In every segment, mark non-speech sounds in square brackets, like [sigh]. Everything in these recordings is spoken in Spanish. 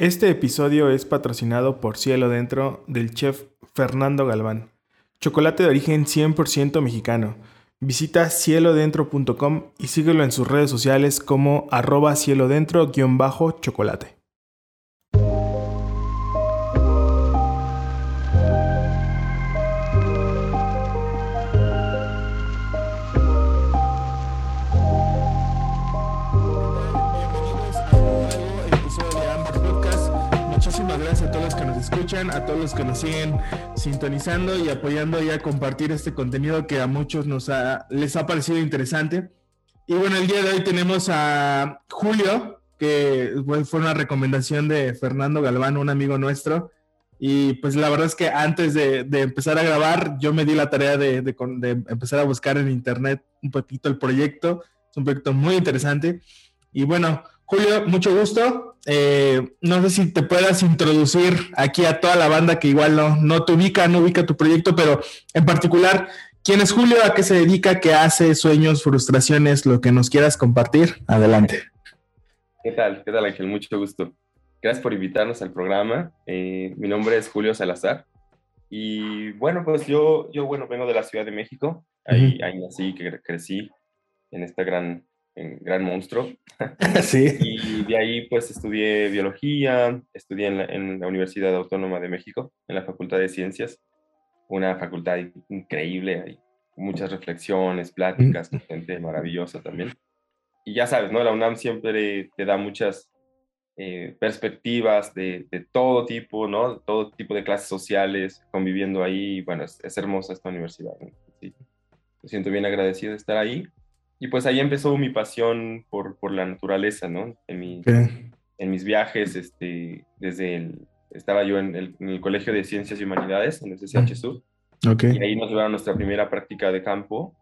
Este episodio es patrocinado por Cielo Dentro del chef Fernando Galván. Chocolate de origen 100% mexicano. Visita cielodentro.com y síguelo en sus redes sociales como arroba cielodentro-chocolate. A todos los que nos siguen sintonizando y apoyando y a compartir este contenido que a muchos nos les ha parecido interesante. Y bueno, el día de hoy tenemos a Julio, que fue una recomendación de Fernando Galván, un amigo nuestro. Y pues la verdad es que antes de, empezar a grabar, yo me di la tarea de, de, empezar a buscar en internet un poquito el proyecto. Es un proyecto muy interesante. Y bueno, Julio, mucho gusto. Eh, no sé si te puedas introducir aquí a toda la banda que igual no, no te ubica, no ubica tu proyecto, pero en particular, ¿quién es Julio? ¿A qué se dedica? ¿Qué hace? ¿Sueños? ¿Frustraciones? Lo que nos quieras compartir. Adelante. ¿Qué tal? ¿Qué tal, Ángel? Mucho gusto. Gracias por invitarnos al programa. Eh, mi nombre es Julio Salazar. Y bueno, pues yo, yo bueno, vengo de la Ciudad de México. Ahí, ahí nací, que crecí en esta gran gran monstruo. Sí. [laughs] Y de ahí pues estudié biología, estudié en la, Universidad Autónoma de México, en la Facultad de Ciencias, una facultad increíble, hay muchas reflexiones, pláticas, gente maravillosa también. Y ya sabes, ¿no? La UNAM siempre te da muchas eh, perspectivas de, de, todo tipo, ¿no? Todo tipo de clases sociales, conviviendo ahí. Bueno, es, hermosa esta universidad. Sí. Me siento bien agradecido de estar ahí y pues ahí empezó mi pasión por, por la naturaleza, ¿no? En, mi, en mis viajes, este, desde el, estaba yo en el, Colegio de Ciencias y Humanidades, en el CCH Sur, okay. y ahí nos llevaron nuestra primera práctica de campo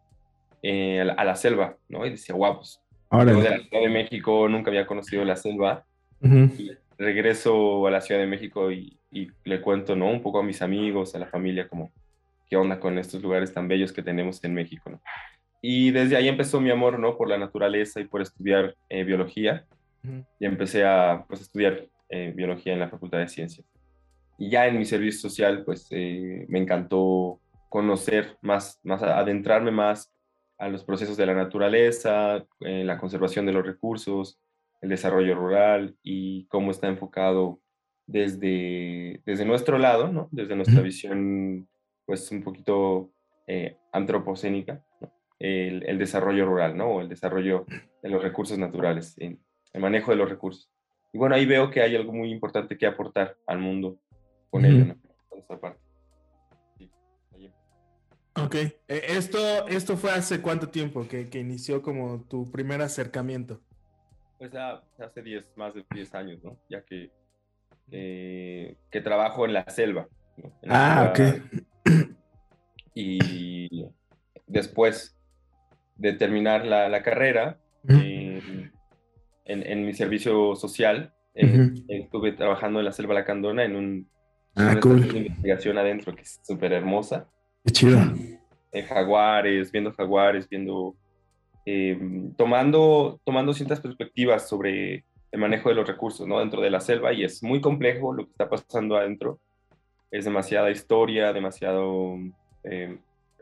eh, a, la, selva, ¿no? Y decía, guapos, pues, de la Ciudad de México, nunca había conocido la selva, y regreso a la Ciudad de México y, y, le cuento, ¿no? Un poco a mis amigos, a la familia, como, ¿qué onda con estos lugares tan bellos que tenemos en México, ¿no? Y desde ahí empezó mi amor, ¿no? Por la naturaleza y por estudiar eh, biología. Y empecé a pues, estudiar eh, biología en la Facultad de Ciencias. Y ya en mi servicio social, pues eh, me encantó conocer más, más, adentrarme más a los procesos de la naturaleza, la conservación de los recursos, el desarrollo rural y cómo está enfocado desde, desde nuestro lado, ¿no? Desde nuestra visión, pues un poquito antropocénica, ¿no? el, desarrollo rural, ¿no? O el desarrollo de los recursos naturales, el manejo de los recursos. Y bueno, ahí veo que hay algo muy importante que aportar al mundo con ello, ¿no? Con esta parte. Ok, e, esto, esto fue hace cuánto tiempo que, que inició como tu primer acercamiento? Pues hace 10, más de 10 años, ¿no? Ya que, que trabajo en la selva. ah, ok. Y después de terminar la, carrera, eh, en, mi servicio social, eh, estuve trabajando en la selva lacandona en un, ah, una investigación adentro que es súper hermosa. Qué chido. En jaguares, viendo jaguares, viendo, eh, tomando, tomando ciertas perspectivas sobre el manejo de los recursos ¿no? dentro de la selva y es muy complejo lo que está pasando adentro. Es demasiada historia, demasiado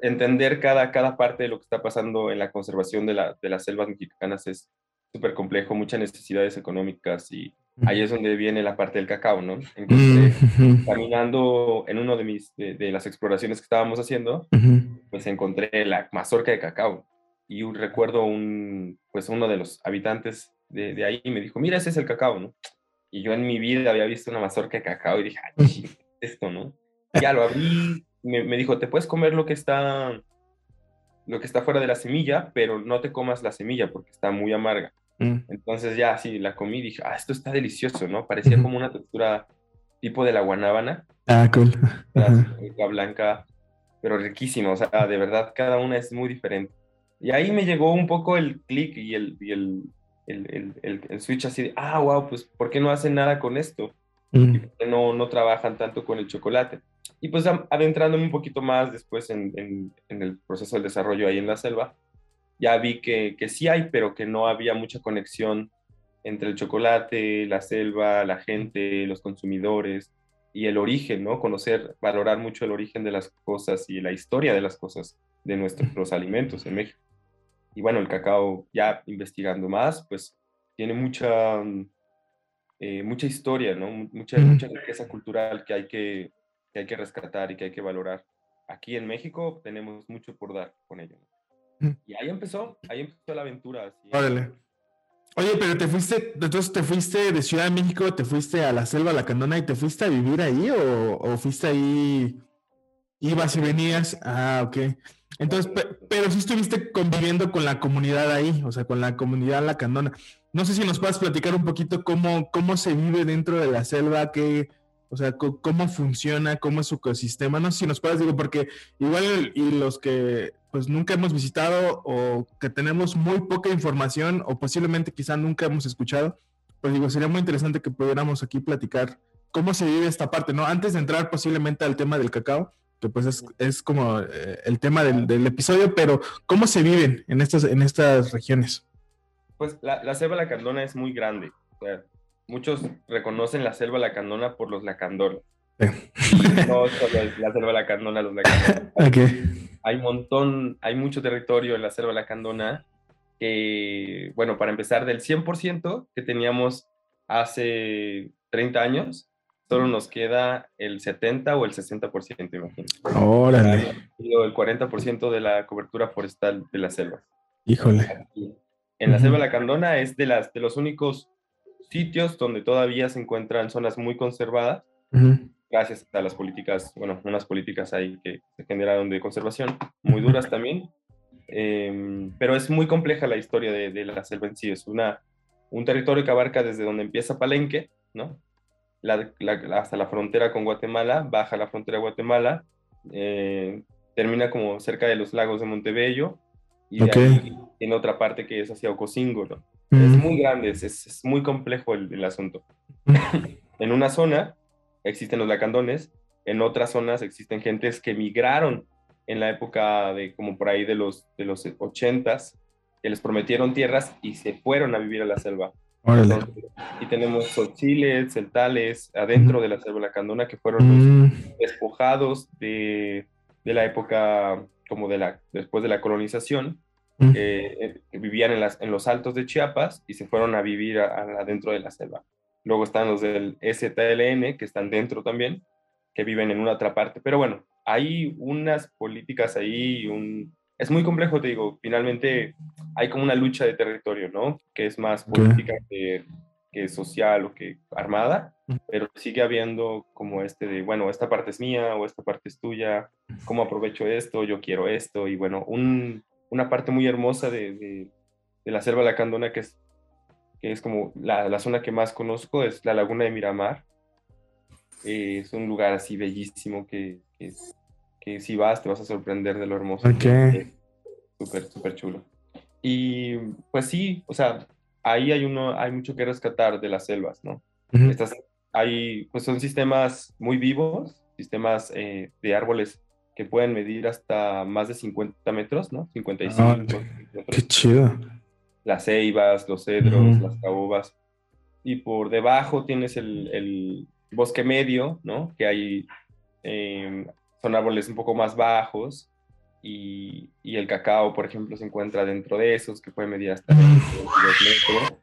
entender cada, cada parte de lo que está pasando en la conservación de, la, de las selvas mexicanas es súper complejo, muchas necesidades económicas y ahí es donde viene la parte del cacao, ¿no? Entonces, caminando en uno de, mis, de, las exploraciones que estábamos haciendo, pues encontré la mazorca de cacao y recuerdo un, pues uno de los habitantes de, de, ahí me dijo, mira, ese es el cacao, ¿no? Y yo en mi vida había visto una mazorca de cacao y dije, ay, esto, ¿no? Ya lo abrí, me, dijo, te puedes comer lo que está lo que está fuera de la semilla, pero no te comas la semilla porque está muy amarga. Mm. Entonces ya sí, la comí y dije, ah, esto está delicioso, ¿no? Parecía como una textura tipo de la guanábana. Ah, cool. La blanca, pero riquísima, o sea, de verdad cada una es muy diferente. Y ahí me llegó un poco el clic y, el, y el, el, el, el, switch así de, ah, wow, pues ¿por qué no hacen nada con esto? Mm. ¿Y por qué no, no trabajan tanto con el chocolate? Y pues adentrándome un poquito más después en, en, el proceso del desarrollo ahí en la selva, ya vi que, que, sí hay, pero que no había mucha conexión entre el chocolate, la selva, la gente, los consumidores y el origen, ¿no? Conocer, valorar mucho el origen de las cosas y la historia de las cosas de nuestros alimentos en México. Y bueno, el cacao, ya investigando más, pues tiene mucha, eh, mucha historia, ¿no? Mucha, mucha riqueza cultural que hay que, que hay que rescatar y que hay que valorar. Aquí en México tenemos mucho por dar con ello. Y ahí empezó, ahí empezó la aventura. Órale. Oye, pero te fuiste, entonces te fuiste de Ciudad de México, te fuiste a la selva, la Candona y te fuiste a vivir ahí o, o fuiste ahí, ibas y venías. Ah, ok. Entonces, pero sí estuviste conviviendo con la comunidad ahí, o sea, con la comunidad La Candona. No sé si nos puedes platicar un poquito cómo, cómo se vive dentro de la selva, qué, o sea, cómo funciona, cómo es su ecosistema. No sé si nos puedes, digo, porque igual y los que pues nunca hemos visitado o que tenemos muy poca información o posiblemente quizá nunca hemos escuchado, pues digo, sería muy interesante que pudiéramos aquí platicar cómo se vive esta parte, ¿no? Antes de entrar posiblemente al tema del cacao, que pues es, como eh, el tema del, del, episodio, pero ¿cómo se viven en estas, en estas regiones? Pues la, la selva lacandona es muy grande. O muchos reconocen la selva lacandona por los lacandones. no solo la selva lacandona, los lacandones. [laughs] Hay un montón, hay mucho territorio en la selva lacandona que, bueno, para empezar, del 100% que teníamos hace 30 años, solo nos queda el 70 o el 60%, imagínate. Órale. El 40% de la cobertura forestal de la selva. Híjole. En la selva lacandona es de, las, de los únicos sitios donde todavía se encuentran zonas muy conservadas, gracias a las políticas, bueno, unas políticas ahí que se generaron de conservación, muy duras también, em, pero es muy compleja la historia de, la selva en sí, es una, un territorio que abarca desde donde empieza Palenque, ¿no? hasta la frontera con Guatemala, baja la frontera de Guatemala, eh, termina como cerca de los lagos de Montebello, y en otra parte que es hacia Ocosingo, ¿no? Es muy grande, es, es muy complejo el, el asunto. [laughs] en una zona existen los lacandones, en otras zonas existen gentes que migraron en la época de como por ahí de los, de los 80s, que les prometieron tierras y se fueron a vivir a la selva. y tenemos chiles, celtales, adentro de la selva lacandona que fueron mm. despojados de, de, la época como de la, después de la colonización eh, que vivían en, las, en, los altos de Chiapas y se fueron a vivir adentro de la selva. Luego están los del STLN, que están dentro también, que viven en una otra parte. Pero bueno, hay unas políticas ahí, un... es muy complejo, te digo, finalmente hay como una lucha de territorio, ¿no? Que es más política que, que social o que armada, pero sigue habiendo como este de, bueno, esta parte es mía o esta parte es tuya, ¿cómo aprovecho esto? Yo quiero esto, y bueno, un, una parte muy hermosa de, de, la selva lacandona que es, que es como la, la, zona que más conozco, es la laguna de Miramar. Eh, es un lugar así bellísimo que, que, si vas te vas a sorprender de lo hermoso. Okay. Súper, súper chulo. Y pues sí, o sea, ahí hay, uno, hay mucho que rescatar de las selvas, ¿no? Estas, hay, pues son sistemas muy vivos, sistemas eh, de árboles que pueden medir hasta más de 50 metros, ¿no? 55. Ah, qué chido. Las ceibas, los cedros, las caobas. Y por debajo tienes el, el bosque medio, ¿no? Que hay, em, son árboles un poco más bajos. Y, y, el cacao, por ejemplo, se encuentra dentro de esos, que puede medir hasta 22 metros.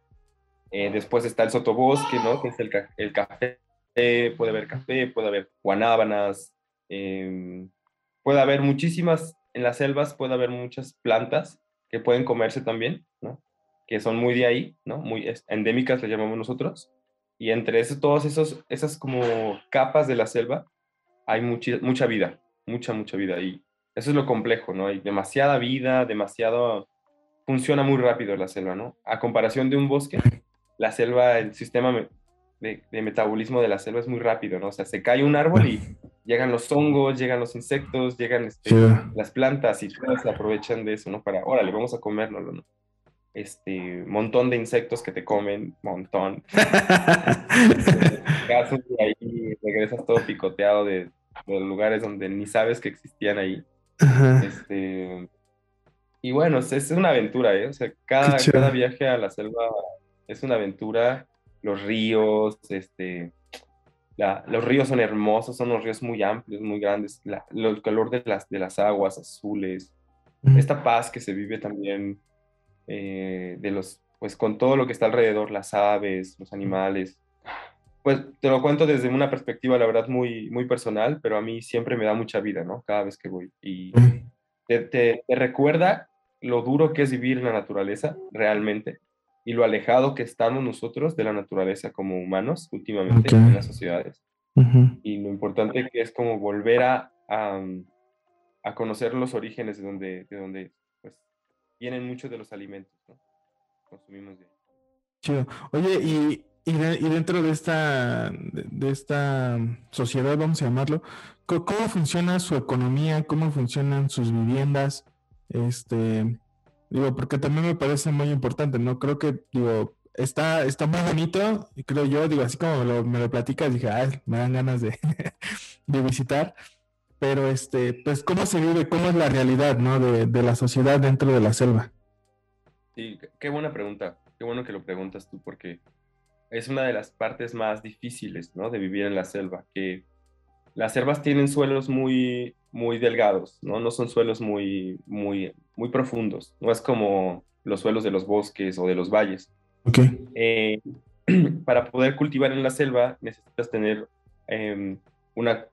Eh, después está el sotobosque, ¿no? Que es el, el café. Puede haber café, puede haber guanábanas, eh, puede haber muchísimas, en las selvas puede haber muchas plantas que pueden comerse también, ¿no? Que son muy de ahí, ¿no? Muy endémicas, le llamamos nosotros. Y entre eso, todas esos, esas como capas de la selva, hay mucha, mucha vida, mucha, mucha vida. Y eso es lo complejo, ¿no? Hay demasiada vida, demasiado... Funciona muy rápido la selva, ¿no? A comparación de un bosque, la selva, el sistema de, de metabolismo de la selva es muy rápido, ¿no? O sea, se cae un árbol y [laughs] llegan los hongos, llegan los insectos, llegan este, las plantas y todos se aprovechan de eso, ¿no? Para, órale, vamos a comérnoslo, ¿no? Este, montón de insectos que te comen, montón. [laughs] y ahí regresas todo picoteado de, de, lugares donde ni sabes que existían ahí. Este, y bueno, es, una aventura, ¿eh? O sea, cada, cada viaje a la selva es una aventura. Los ríos, este, los ríos son hermosos, son unos ríos muy amplios, muy grandes. el color de las, de las aguas azules, esta paz que se vive también eh, de los, pues con todo lo que está alrededor, las aves, los animales. Pues te lo cuento desde una perspectiva, la verdad, muy, muy personal, pero a mí siempre me da mucha vida, ¿no? Cada vez que voy. Y te, te, recuerda lo duro que es vivir en la naturaleza, realmente, y lo alejado que estamos nosotros de la naturaleza como humanos últimamente en las sociedades. Y lo importante que es como volver a, a, conocer los orígenes de donde, de donde pues, vienen muchos de los alimentos, ¿no? Consumimos de Chido. Oye, y, y, dentro de esta, de, esta sociedad, vamos a llamarlo, ¿cómo, funciona su economía? ¿Cómo funcionan sus viviendas? Este, digo, porque también me parece muy importante, ¿no? Creo que, digo, está, está muy bonito, y creo yo, digo, así como me lo, me lo platicas, dije, ay, me dan ganas de, [laughs] de visitar, pero este, pues, ¿cómo se vive? ¿Cómo es la realidad, ¿no? De, de la sociedad dentro de la selva. Sí, qué buena pregunta. Qué bueno que lo preguntas tú porque es una de las partes más difíciles, ¿no? De vivir en la selva, que las selvas tienen suelos muy, muy delgados, ¿no? No son suelos muy, muy, muy profundos. No es como los suelos de los bosques o de los valles. Okay. Eh, [clears throat] para poder cultivar en la selva necesitas tener em, una,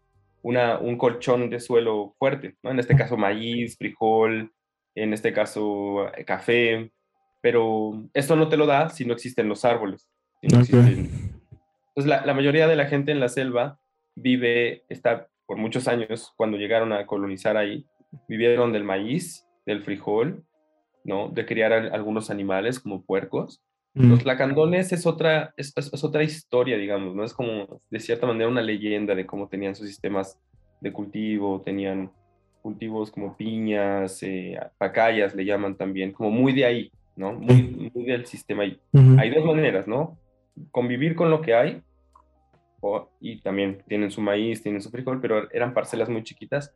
una, un colchón de suelo fuerte, ¿no? En este caso maíz, frijol, en este caso eh, café, pero esto no te lo da si no existen los árboles. Entonces, la, la, mayoría de la gente en la selva vive, está por muchos años, cuando llegaron a colonizar ahí, vivieron del maíz, del frijol, ¿no? De criar algunos animales como puercos. Los lacandones es otra, es, es, otra historia, digamos, ¿no? Es como, de cierta manera, una leyenda de cómo tenían sus sistemas de cultivo, tenían cultivos como piñas, eh, pacayas, le llaman también, como muy de ahí, ¿no? Muy, muy del sistema ahí. Hay dos maneras, ¿no? Convivir con lo que hay, o, y también tienen su maíz, tienen su frijol, pero eran parcelas muy chiquitas.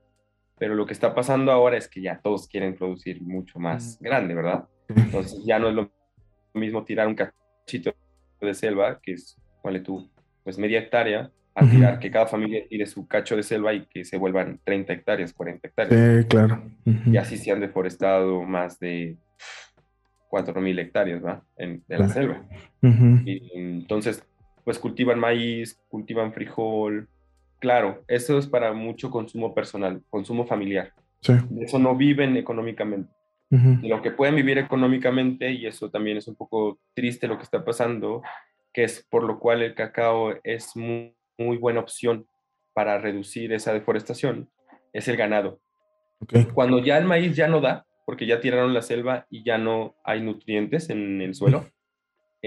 Pero lo que está pasando ahora es que ya todos quieren producir mucho más grande, ¿verdad? [laughs] Entonces ya no es lo mismo tirar un cachito de selva, que es, vale tú, pues media hectárea, a tirar que cada familia tire su cacho de selva y que se vuelvan 30 hectáreas, 40 hectáreas. Sí, claro. Y así se han deforestado más de 4.000 hectáreas ¿va? En, de la selva. y, entonces, pues cultivan maíz, cultivan frijol. Claro, eso es para mucho consumo personal, consumo familiar. Sí. eso no viven económicamente. De lo que pueden vivir económicamente, y eso también es un poco triste lo que está pasando, que es por lo cual el cacao es muy, muy buena opción para reducir esa deforestación, es el ganado. Okay. Cuando ya el maíz ya no da, porque ya tiraron la selva y ya no hay nutrientes en el suelo,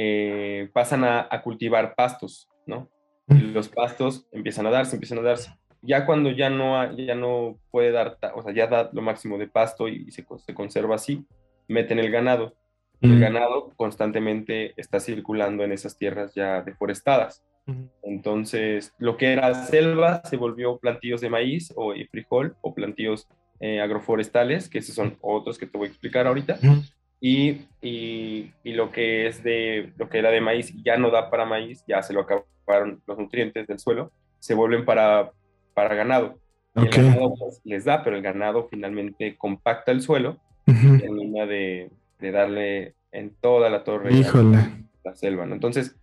eh, pasan a, cultivar pastos, ¿no? Y los pastos empiezan a darse, empiezan a darse. Ya cuando ya no, ya no puede dar, o sea, ya da lo máximo de pasto y, se, se, conserva así, meten el ganado. El ganado constantemente está circulando en esas tierras ya deforestadas. Entonces, lo que era selva se volvió plantíos de maíz o frijol o plantíos eh, agroforestales, que esos son otros que te voy a explicar ahorita. Y, y, y, lo que es de lo que era de maíz ya no da para maíz, ya se lo acabaron los nutrientes del suelo, se vuelven para, para ganado. el ganado pues, les da, pero el ganado finalmente compacta el suelo y termina de, de, darle en toda la torre la selva. ¿no? Entonces,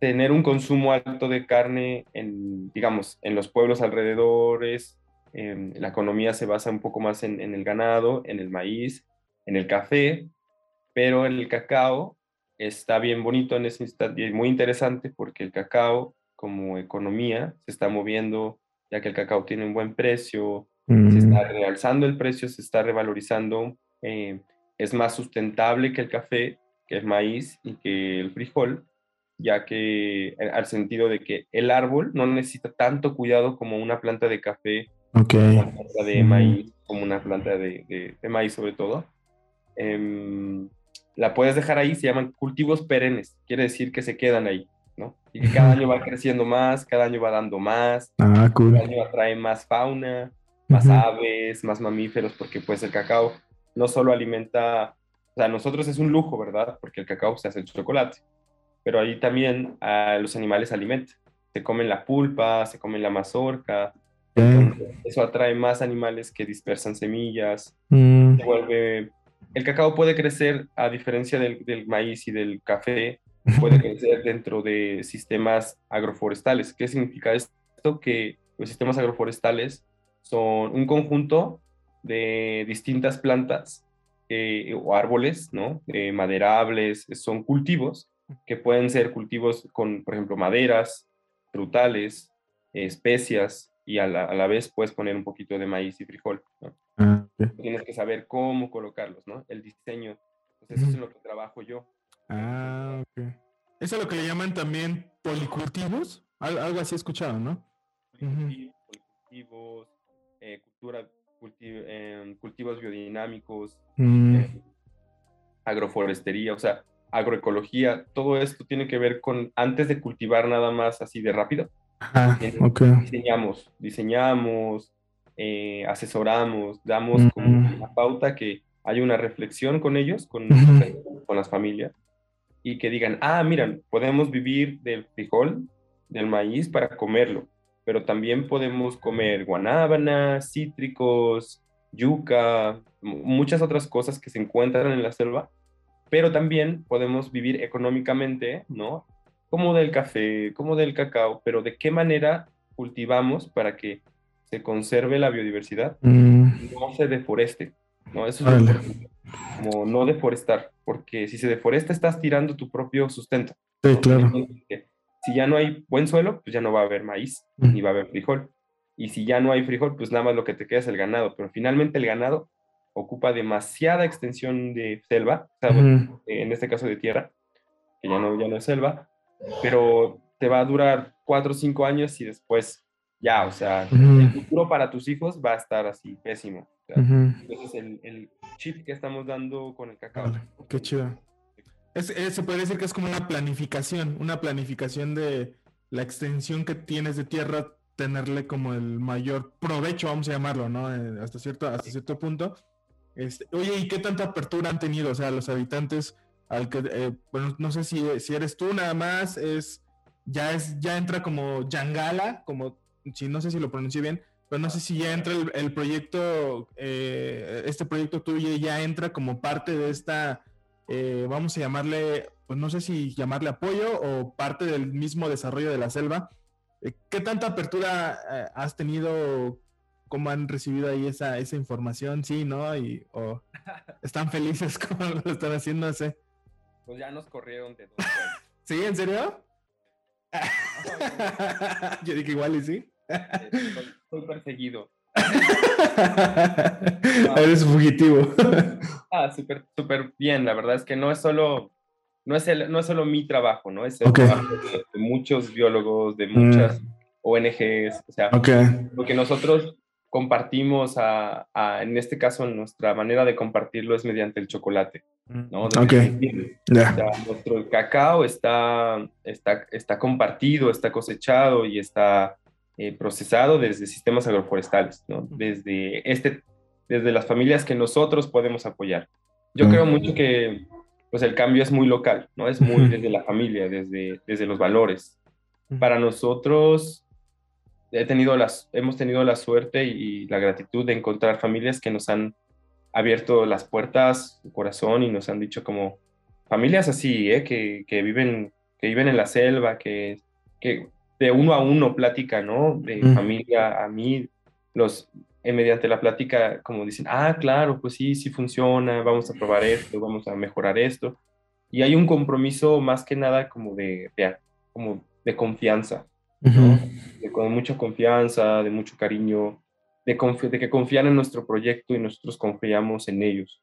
tener un consumo alto de carne en, digamos, en los pueblos alrededores, Em, la economía se basa un poco más en, el ganado, en el maíz, en el café, pero el cacao está bien bonito en ese instante y muy interesante porque el cacao como economía se está moviendo, ya que el cacao tiene un buen precio, se está mm. realzando el precio, se está revalorizando, eh, es más sustentable que el café, que el maíz y que el frijol, ya que eh, al sentido de que el árbol no necesita tanto cuidado como una planta de café una planta de maíz, como una planta de, de, maíz sobre todo. Em, la puedes dejar ahí, se llaman cultivos perennes, quiere decir que se quedan ahí, ¿no? Y que cada año va [laughs] creciendo más, cada año va dando más, ah, cada año atrae más fauna, más aves, más mamíferos, porque pues el cacao no solo alimenta, o sea, nosotros es un lujo, ¿verdad? Porque el cacao se hace el chocolate, pero ahí también a los animales alimentan. Se comen la pulpa, se comen la mazorca, eso atrae más animales que dispersan semillas. Mm. vuelve... El cacao puede crecer, a diferencia del, del, maíz y del café, [laughs] puede crecer dentro de sistemas agroforestales. ¿Qué significa esto? Que los sistemas agroforestales son un conjunto de distintas plantas eh, o árboles, ¿no? Eh, maderables, son cultivos que pueden ser cultivos con, por ejemplo, maderas, frutales, especias, y a la, vez puedes poner un poquito de maíz y frijol. ¿no? Ah, Tienes que saber cómo colocarlos, ¿no? El diseño. Pues eso es lo que trabajo yo. Ah, ok. Eso es lo que le llaman también policultivos. algo así he escuchado, ¿no? Policultivos, eh, cultura, em, cultivos biodinámicos, mm. eh, agroforestería, o sea, agroecología, todo esto tiene que ver con antes de cultivar nada más así de rápido, Diseñamos, diseñamos, eh, asesoramos, damos como una pauta que haya una reflexión con ellos, con, con las familias, y que digan, ah, miran, podemos vivir del frijol, del maíz para comerlo, pero también podemos comer guanábanas, cítricos, yuca, muchas otras cosas que se encuentran en la selva, pero también podemos vivir económicamente, ¿no? Como del café, como del cacao, pero de qué manera cultivamos para que se conserve la biodiversidad mm. y no se deforeste, ¿no? Eso es como no deforestar, porque si se deforesta estás tirando tu propio sustento. Sí, claro. Si ya no hay buen suelo, pues ya no va a haber maíz, ni va a haber frijol. Y si ya no hay frijol, pues nada más lo que te queda es el ganado. Pero finalmente el ganado ocupa demasiada extensión de selva, en este caso de tierra, que ya no, ya no es selva, pero te va a durar cuatro o cinco años y después ya, o sea, el futuro para tus hijos va a estar así, pésimo. Entonces, el, el, chip que estamos dando con el cacao. qué chido. Es, se puede decir que es como una planificación, una planificación de la extensión que tienes de tierra, tenerle como el mayor provecho, vamos a llamarlo, ¿no? Eh, hasta cierto, hasta cierto punto. Este, oye, ¿y qué tanta apertura han tenido? O sea, los habitantes al que, eh, bueno, no sé si, si, eres tú nada más, es, ya es, ya entra como Yangala, como, si no sé si lo pronuncié bien, pero no sé si ya entra el, proyecto, eh, este proyecto tuyo ya entra como parte de esta, eh, vamos a llamarle, pues no sé si llamarle apoyo o parte del mismo desarrollo de la selva. ¿Qué tanta apertura has tenido? ¿Cómo han recibido ahí esa, esa información? Sí, ¿no? Y, o están felices [laughs] como lo están haciendo, no sé pues ya nos corrieron de dos [laughs] ¿Sí? ¿En serio? [laughs] Yo dije igual y sí. Soy, perseguido. [laughs] Eres fugitivo. ah, súper, súper bien. La verdad es que no es solo, no es, el, no es solo mi trabajo, ¿no? Es el trabajo de, muchos biólogos, de muchas mm. ONGs. O sea, lo que nosotros compartimos a, en este caso, nuestra manera de compartirlo es mediante el chocolate. Mm, ¿no? nuestro cacao está, está, está compartido, está cosechado y está eh, procesado desde sistemas agroforestales, ¿no? desde, este, desde las familias que nosotros podemos apoyar. Yo creo mucho que pues, el cambio es muy local, ¿no? es muy desde la familia, desde, desde los valores. Para nosotros, he tenido las, hemos tenido la suerte y la gratitud de encontrar familias que nos han abierto las puertas, su corazón y nos han dicho como familias así, ¿eh? que, que, viven, que viven en la selva, que, que de uno a uno plática, ¿no? De familia a mí, los, eh, mediante la plática como dicen, ah, claro, pues sí, sí funciona, vamos a probar esto, vamos a mejorar esto. Y hay un compromiso más que nada como de, de como de confianza, con mucha confianza, de mucho cariño, de, de, que confían en nuestro proyecto y nosotros confiamos en ellos.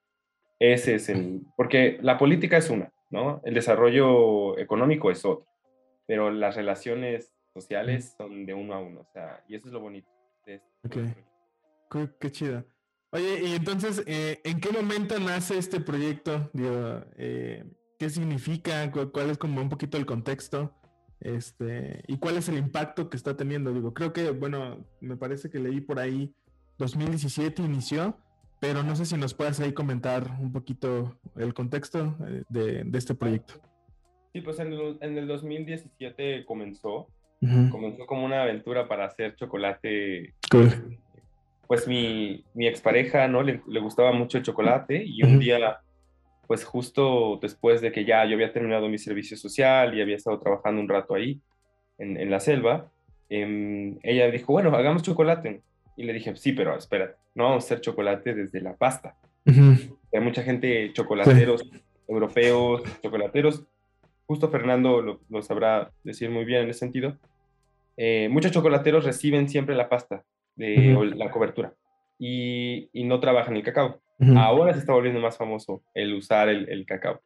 Ese es el, porque la política es una, ¿no? El desarrollo económico es otro, pero las relaciones sociales son de uno a uno, o sea, y eso es lo bonito. De este qué, chido. Oye, y entonces, eh, ¿en qué momento nace este proyecto? Eh, ¿Qué significa? ¿Cuál es como un poquito el contexto? Este, ¿Y cuál es el impacto que está teniendo? Digo, creo que, bueno, me parece que leí por ahí 2017 inició, pero no sé si nos puedes ahí comentar un poquito el contexto eh, de, este proyecto. Sí, pues en el, en el 2017 comenzó. Comenzó como una aventura para hacer chocolate. Pues mi, mi expareja, ¿no? Le, le, gustaba mucho el chocolate y un día, pues justo después de que ya yo había terminado mi servicio social y había estado trabajando un rato ahí, en, en la selva, em, ella dijo, bueno, hagamos chocolate. Y le dije, sí, pero espera, no vamos a hacer chocolate desde la pasta. Hay mucha gente, chocolateros europeos, chocolateros, justo Fernando lo, sabrá decir muy bien en ese sentido, eh, muchos chocolateros reciben siempre la pasta de la cobertura y, y, no trabajan el cacao. Ahora se está volviendo más famoso el usar el, el, cacao.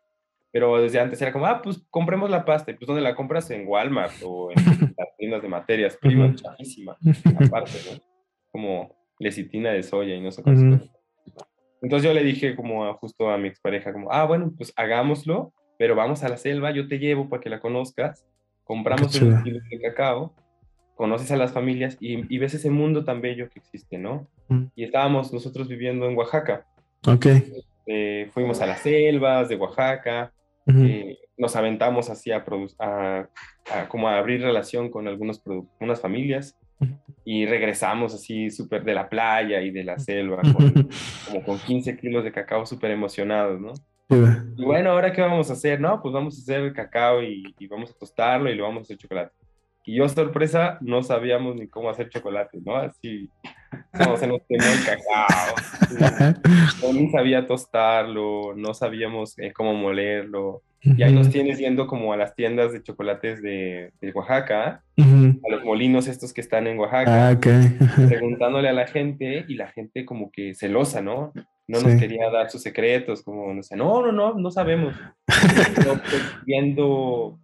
Pero desde antes era como, ah, pues compremos la pasta. ¿Y pues dónde la compras? En Walmart o en [laughs] las tiendas de materias primas, chafísima, aparte, ¿no? Como lecitina de soya y no sé qué. Entonces yo le dije como justo a mi expareja, como, ah, bueno, pues hagámoslo pero vamos a la selva, yo te llevo para que la conozcas, compramos un kilo de cacao, conoces a las familias y, ves ese mundo tan bello que existe, ¿no? Mm. Y estábamos nosotros viviendo en Oaxaca. Ok. Eh, fuimos a las selvas de Oaxaca, eh, nos aventamos así a, a, como a abrir relación con algunos unas familias y regresamos así súper de la playa y de la selva, [laughs] como con 15 kilos de cacao súper emocionados, ¿no? Y bueno, ¿ahora qué vamos a hacer? No, pues vamos a hacer el cacao y, vamos a tostarlo y lo vamos a hacer chocolate. Y yo, sorpresa, no sabíamos ni cómo hacer chocolate, ¿no? Así, no, se nos quemó el cacao. [laughs] No, ni sabía tostarlo, no sabíamos eh, cómo molerlo. Y ahí nos tienes yendo como a las tiendas de chocolates de, de Oaxaca, a los molinos estos que están en Oaxaca, ah, [laughs] preguntándole a la gente y la gente como que celosa, ¿no? no nos quería dar sus secretos, como, no sé, no, no, no, no sabemos. [laughs] Pues, viendo,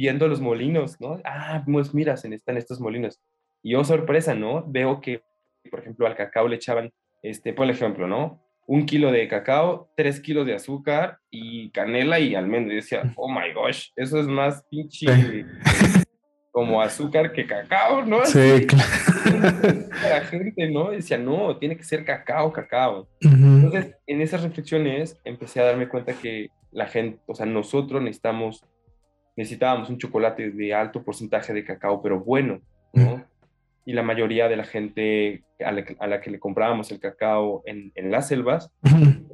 viendo los molinos, ¿no? Ah, pues mira, están estos molinos. Y yo, sorpresa, ¿no? Veo que, por ejemplo, al cacao le echaban, este, por ejemplo, ¿no? Un kilo de cacao, tres kilos de azúcar y canela y almendra. Y decía, oh my gosh, eso es más pinche [laughs] como azúcar que cacao, ¿no? Sí, claro. [laughs] La gente, ¿no? Decía, no, tiene que ser cacao, cacao. Entonces, en esas reflexiones empecé a darme cuenta que la gente, o sea, nosotros necesitamos, necesitábamos un chocolate de alto porcentaje de cacao, pero bueno, ¿no? Y la mayoría de la gente a la, que le comprábamos el cacao en, en las selvas,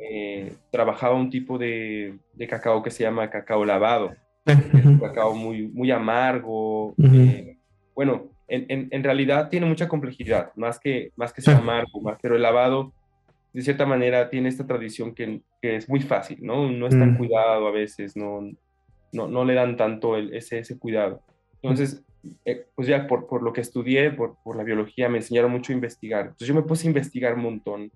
eh, trabajaba un tipo de, de cacao que se llama cacao lavado es un cacao muy, muy amargo. Eh, bueno, en, en, realidad tiene mucha complejidad, más que, más que ser amargo, más, pero el lavado, de cierta manera, tiene esta tradición que, que es muy fácil, ¿no? No es tan mm. cuidado a veces, no, no, no le dan tanto el, ese, ese cuidado. Entonces, eh, pues ya por, por, lo que estudié, por, por la biología, me enseñaron mucho a investigar. Entonces yo me puse a investigar un montón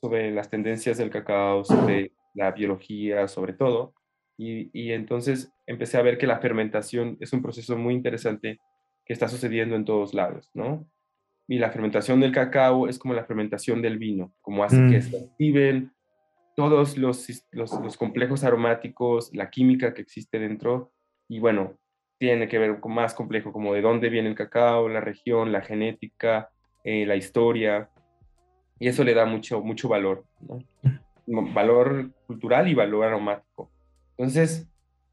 sobre las tendencias del cacao, sobre la biología, sobre todo. Y, entonces empecé a ver que la fermentación es un proceso muy interesante que está sucediendo en todos lados, ¿no? Y la fermentación del cacao es como la fermentación del vino, como hace que mm. se activen todos los, los, complejos aromáticos, la química que existe dentro, y bueno, tiene que ver con más complejo, como de dónde viene el cacao, la región, la genética, eh, la historia, y eso le da mucho, mucho valor, ¿no? [laughs] Valor cultural y valor aromático. Entonces,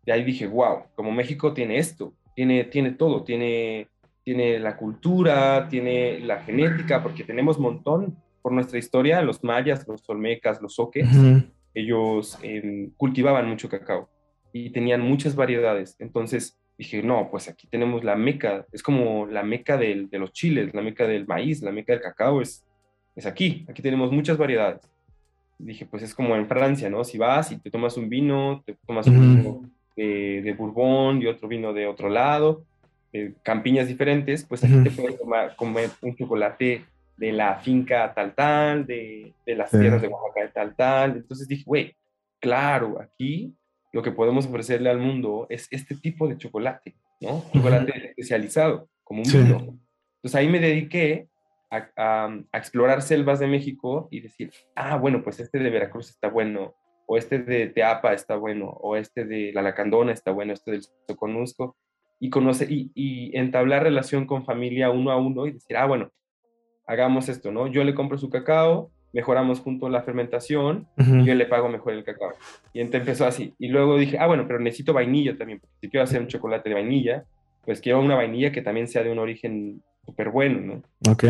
de ahí dije, wow, como México tiene esto, tiene, tiene todo, tiene, tiene la cultura, tiene la genética, porque tenemos montón por nuestra historia, los mayas, los olmecas, los soques, ellos em, cultivaban mucho cacao y tenían muchas variedades. Entonces dije, no, pues aquí tenemos la meca, es como la meca de los chiles, la meca del maíz, la meca del cacao, es, es aquí, aquí tenemos muchas variedades dije, pues es como en Francia, ¿no? Si vas y te tomas un vino, te tomas un vino de, de, Bourbon y otro vino de otro lado, campiñas diferentes, pues aquí te puedes tomar, comer un chocolate de la finca tal tal, de, de las tierras de Oaxaca de tal tal. Entonces dije, güey, claro, aquí lo que podemos ofrecerle al mundo es este tipo de chocolate, ¿no? Chocolate especializado, como un vino. Entonces ahí me dediqué a, explorar selvas de México y decir, ah, bueno, pues este de Veracruz está bueno, o este de Teapa está bueno, o este de La Lacandona está bueno, este del Soconusco, y, conocer, y, entablar relación con familia uno a uno y decir, ah, bueno, hagamos esto, ¿no? Yo le compro su cacao, mejoramos junto la fermentación y yo le pago mejor el cacao. Y entonces empezó así. Y luego dije, ah, bueno, pero necesito vainilla también. Si quiero hacer un chocolate de vainilla, pues quiero una vainilla que también sea de un origen súper bueno, ¿no? Ok.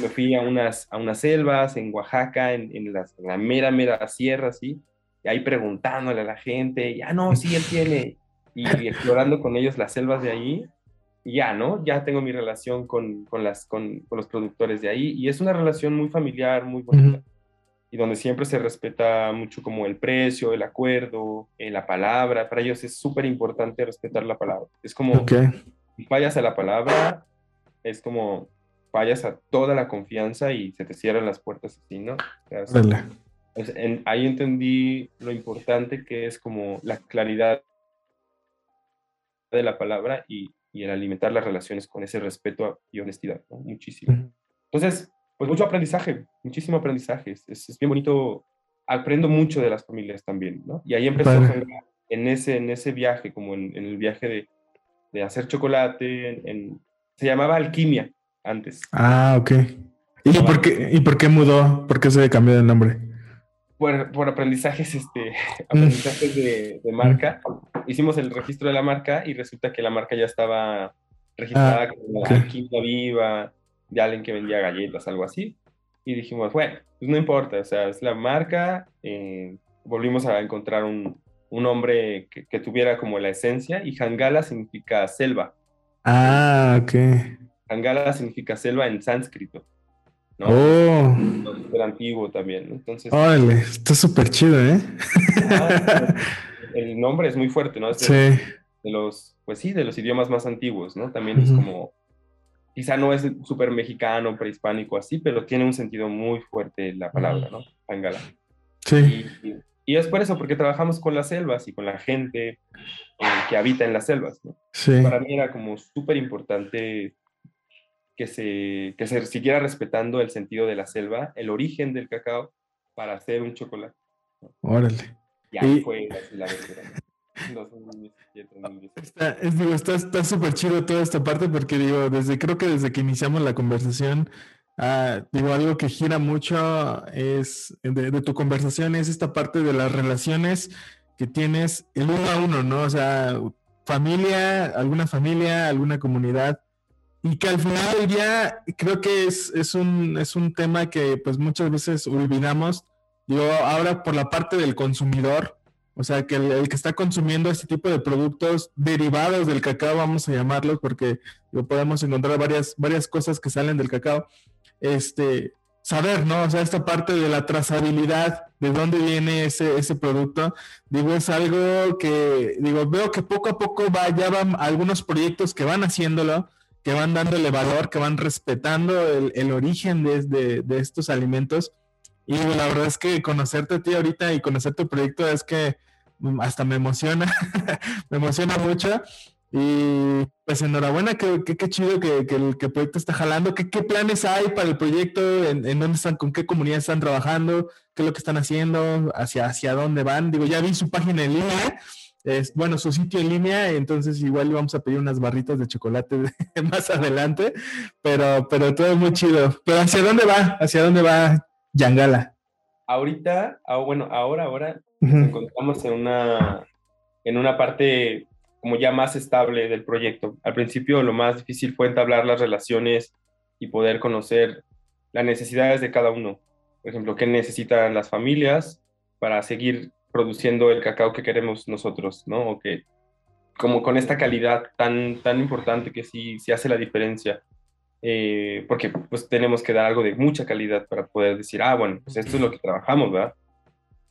Me fui a unas, a unas selvas en Oaxaca, en, en, la mera, mera sierra, así, y ahí preguntándole a la gente, ya no, sí, él tiene, y, explorando con ellos las selvas de ahí, y ya, ¿no? Ya tengo mi relación con, con las, con, con, los productores de ahí, y es una relación muy familiar, muy bonita, y donde siempre se respeta mucho como el precio, el acuerdo, eh, la palabra, para ellos es súper importante respetar la palabra. Es como, si fallas a la palabra, es como fallas a toda la confianza y se te cierran las puertas así, ¿no? ahí entendí lo importante que es como la claridad de la palabra y, el alimentar las relaciones con ese respeto y honestidad, ¿no? Muchísimo. Entonces, pues mucho aprendizaje, muchísimo aprendizaje. Es, es, bien bonito. Aprendo mucho de las familias también, ¿no? Y ahí empezó en ese, en ese viaje, como en, el viaje de, de hacer chocolate, en, se llamaba Alquimia antes. Ah, ok. ¿Y por, qué, ¿Y por qué mudó? ¿Por qué se cambió de nombre? Por, por aprendizajes, este, [laughs] mm. aprendizajes de, de, marca. Hicimos el registro de la marca y resulta que la marca ya estaba registrada ah, como Alquimia Viva, de alguien que vendía galletas, algo así. Y dijimos, bueno, pues no importa, o sea, es la marca. Eh, volvimos a encontrar un, un nombre que, que, tuviera como la esencia y Hangala significa selva. Ah, ok. Angala significa selva en sánscrito. ¿no? Oh. Súper antiguo también. Entonces. Órale, está súper chido, ¿eh? Ah, el nombre es muy fuerte, ¿no? sí. De los, pues sí, de los idiomas más antiguos, ¿no? También es como. Quizá no es súper mexicano, prehispánico, así, pero tiene un sentido muy fuerte la palabra, ¿no? Angala. Sí. Y es por eso, porque trabajamos con las selvas y con la gente eh, que habita en las selvas. ¿no? Sí. Para mí era como súper importante que se, que se siguiera respetando el sentido de la selva, el origen del cacao, para hacer un chocolate. Órale. Y ahí fue la, Está súper chido toda esta parte porque digo, desde creo que desde que iniciamos la conversación, Ah, digo, algo que gira mucho es de, tu conversación es esta parte de las relaciones que tienes el uno a uno, ¿no? O sea, familia, alguna familia, alguna comunidad, y que al final del día creo que es, es, un, es un tema que pues muchas veces olvidamos, digo, ahora por la parte del consumidor, o sea, que el, que está consumiendo este tipo de productos derivados del cacao, vamos a llamarlos, porque podemos encontrar varias, varias cosas que salen del cacao este, saber, ¿no? O sea, esta parte de la trazabilidad, de dónde viene ese, ese producto, digo, es algo que, digo, veo que poco a poco va, ya van algunos proyectos que van haciéndolo, que van dándole valor, que van respetando el, el origen de, de, estos alimentos. Y la verdad es que conocerte a ti ahorita y conocer tu proyecto es que hasta me emociona, [laughs] me emociona mucho. Y pues enhorabuena, qué, qué, chido que, que, el, proyecto está jalando. ¿Qué, ¿Qué, planes hay para el proyecto? ¿En, ¿En, dónde están? ¿Con qué comunidad están trabajando? ¿Qué es lo que están haciendo? ¿Hacia, hacia dónde van? Digo, ya vi su página en línea. Es, bueno, su sitio en línea, entonces igual vamos a pedir unas barritas de chocolate [laughs] más adelante, pero, pero todo es muy chido. Pero ¿hacia dónde va? ¿Hacia dónde va Yangala? Ahorita, ah, bueno, ahora, ahora nos encontramos en una, en una parte como ya más estable del proyecto. Al principio lo más difícil fue entablar las relaciones y poder conocer las necesidades de cada uno. Por ejemplo, qué necesitan las familias para seguir produciendo el cacao que queremos nosotros, ¿no? O que como con esta calidad tan, tan importante que sí, sí hace la diferencia. Eh, porque pues tenemos que dar algo de mucha calidad para poder decir, ah, bueno, pues esto es lo que trabajamos, ¿verdad?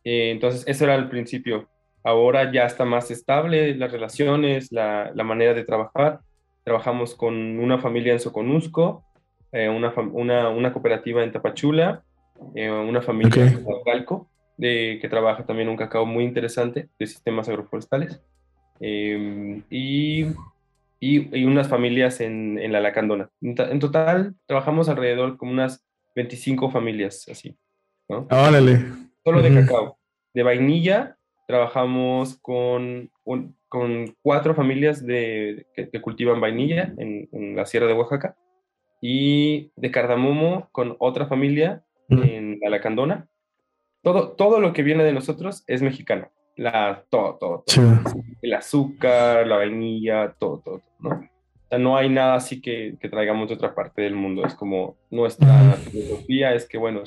Eh, entonces, eso era el principio. Ahora ya está más estable las relaciones, la, la manera de trabajar. Trabajamos con una familia en Soconusco, eh, una, una, una, cooperativa en Tapachula, eh, una familia en Calco, que trabaja también un cacao muy interesante de sistemas agroforestales. Em, y, y, y, unas familias en, en la Lacandona. En, total, trabajamos alrededor como unas 25 familias así. ¿no? Órale. Solo de cacao. De vainilla trabajamos con, con cuatro familias de, que, cultivan vainilla en, la Sierra de Oaxaca y de cardamomo con otra familia en la lacandona, todo, todo lo que viene de nosotros es mexicano. La, todo, todo, El azúcar, la vainilla, todo, todo, ¿no? O sea, no hay nada así que, que traigamos de otra parte del mundo. Es como nuestra filosofía es que, bueno,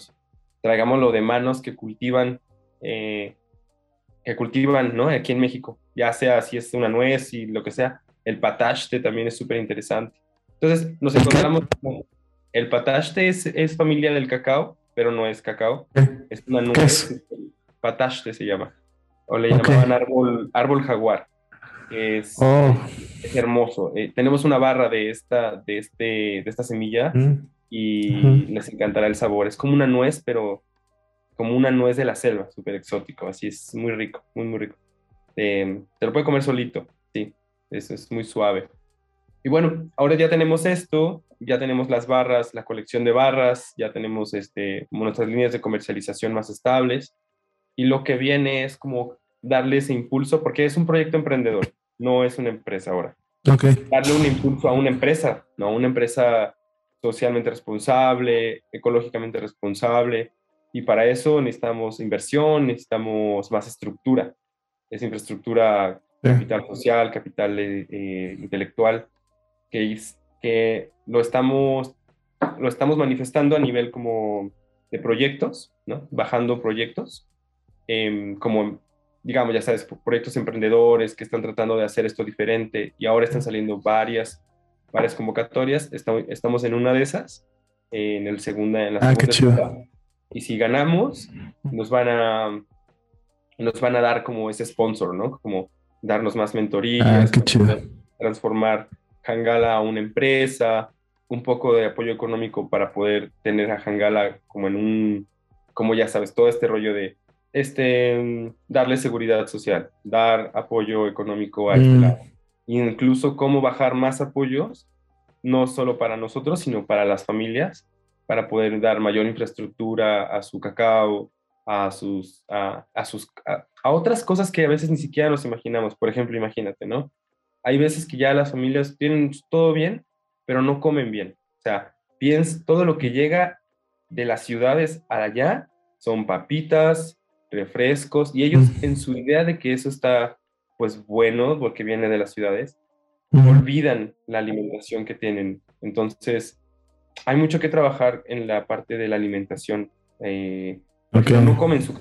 traigamos lo de manos que cultivan, eh, que cultivan, ¿no? Aquí en México, ya sea si es una nuez y lo que sea. El patachte también es súper interesante. Entonces, nos encontramos el patachte es, es familia del cacao, pero no es cacao. Es una nuez. Patachte se llama. O le llamaban árbol, árbol jaguar. Es, oh. es hermoso. Eh, tenemos una barra de esta, de este, de esta semilla mm. y les encantará el sabor. Es como una nuez, pero como una nuez de la selva, súper exótico. Así es muy rico, muy, muy rico. Eh, te lo puede comer solito, sí. Eso es muy suave. Y bueno, ahora ya tenemos esto, ya tenemos las barras, la colección de barras, ya tenemos este, nuestras líneas de comercialización más estables. Y lo que viene es como darle ese impulso, porque es un proyecto emprendedor, no es una empresa ahora. Darle un impulso a una empresa, ¿no? Una empresa socialmente responsable, ecológicamente responsable. Y para eso necesitamos inversión, necesitamos más estructura. Es infraestructura, capital social, capital eh, eh, intelectual que, que lo, estamos, lo estamos manifestando a nivel como de proyectos, ¿no? Bajando proyectos, em, como, digamos, ya sabes, proyectos emprendedores que están tratando de hacer esto diferente y ahora están saliendo varias, varias convocatorias. Estamos, estamos en una de esas, en, el segunda, en la ah, segunda Y si ganamos, nos van a nos van a dar como ese sponsor, ¿no? Como darnos más mentorías, ah, transformar Hangala a una empresa, un poco de apoyo económico para poder tener a Hangala como en un, como ya sabes, todo este rollo de este, darle seguridad social, dar apoyo económico a este mm. lado. Incluso cómo bajar más apoyos, no solo para nosotros, sino para las familias, para poder dar mayor infraestructura a su cacao, a sus, a, sus, a otras cosas que a veces ni siquiera nos imaginamos. Por ejemplo, imagínate, ¿no? hay veces que ya las familias tienen todo bien, pero no comen bien. O sea, piensa, todo lo que llega de las ciudades a allá son papitas, refrescos, y ellos en su idea de que eso está pues bueno porque viene de las ciudades, olvidan la alimentación que tienen. Entonces, hay mucho que trabajar en la parte de la alimentación, eh, porque no comen su...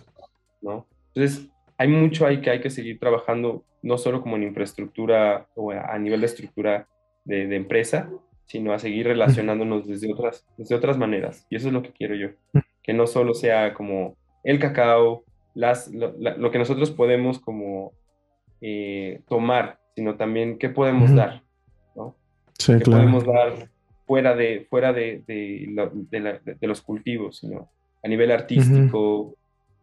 ¿no? Entonces, hay mucho ahí que hay que seguir trabajando, no solo como en infraestructura o a nivel de estructura de, empresa, sino a seguir relacionándonos desde otras, desde otras maneras. Y eso es lo que quiero yo, que no solo sea como el cacao, las, lo, que nosotros podemos como eh, tomar, sino también qué podemos dar, ¿no? Sí, ¿Qué podemos dar fuera de, fuera de, de, los cultivos, sino a nivel artístico,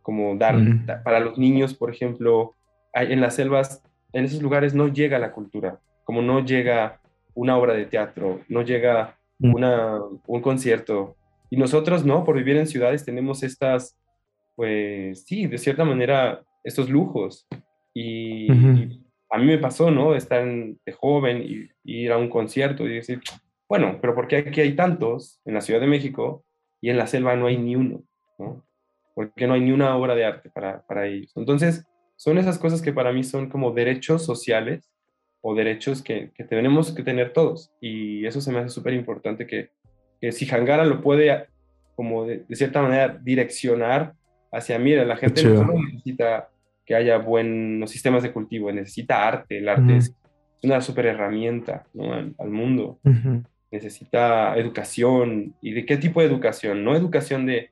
como dar, para los niños, por ejemplo, en las selvas, en esos lugares no llega la cultura, como no llega una obra de teatro, no llega una, un concierto. Y nosotros, ¿no? Por vivir en ciudades tenemos estas, pues sí, de cierta manera, estos lujos. Y, a mí me pasó, ¿no? Estar de joven y, y, ir a un concierto y decir, bueno, pero ¿por qué aquí hay tantos en la Ciudad de México y en la selva no hay ni uno? ¿no? porque no hay ni una obra de arte para, para ellos. Entonces, son esas cosas que para mí son como derechos sociales o derechos que, que tenemos que tener todos. Y eso se me hace súper importante que, que, si Hangara lo puede, como de, cierta manera, direccionar hacia, mira, la gente no necesita que haya buenos sistemas de cultivo, necesita arte, el arte es una súper herramienta ¿no? al, mundo. Necesita educación. ¿Y de qué tipo de educación? No educación de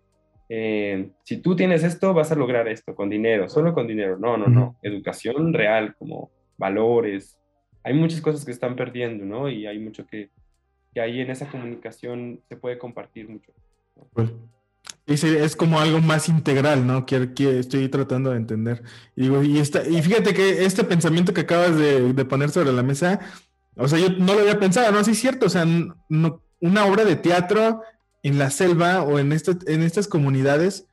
eh, si tú tienes esto, vas a lograr esto con dinero, solo con dinero. No, no, no. Educación real, como valores. Hay muchas cosas que están perdiendo, ¿no? Y hay mucho que, que ahí en esa comunicación se puede compartir mucho. Pues, es como algo más integral, ¿no? Que, que estoy tratando de entender. Y, y, y fíjate que este pensamiento que acabas de, poner sobre la mesa, o sea, yo no lo había pensado, ¿no? Sí, es cierto, o sea, una obra de teatro en la selva o en, en estas comunidades,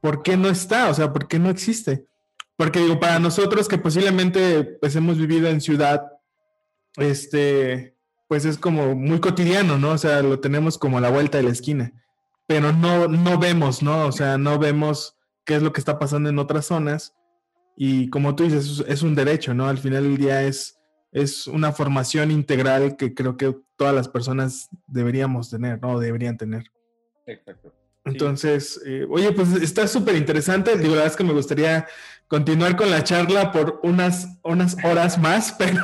¿por qué no está? O sea, ¿por qué no existe? Porque digo, para nosotros que posiblemente pues hemos vivido en ciudad, este, pues es como muy cotidiano, ¿no? O sea, lo tenemos como a la vuelta de la esquina. Pero no, no vemos, ¿no? O sea, no vemos qué es lo que está pasando en otras zonas. Y como tú dices, es un derecho, ¿no? Al final del día es, es una formación integral que creo que todas las personas deberíamos tener, ¿no? Deberían tener. Exacto. Entonces, eh, oye, pues está súper interesante. Digo, la verdad es que me gustaría continuar con la charla por unas, unas horas más, [laughs] pero,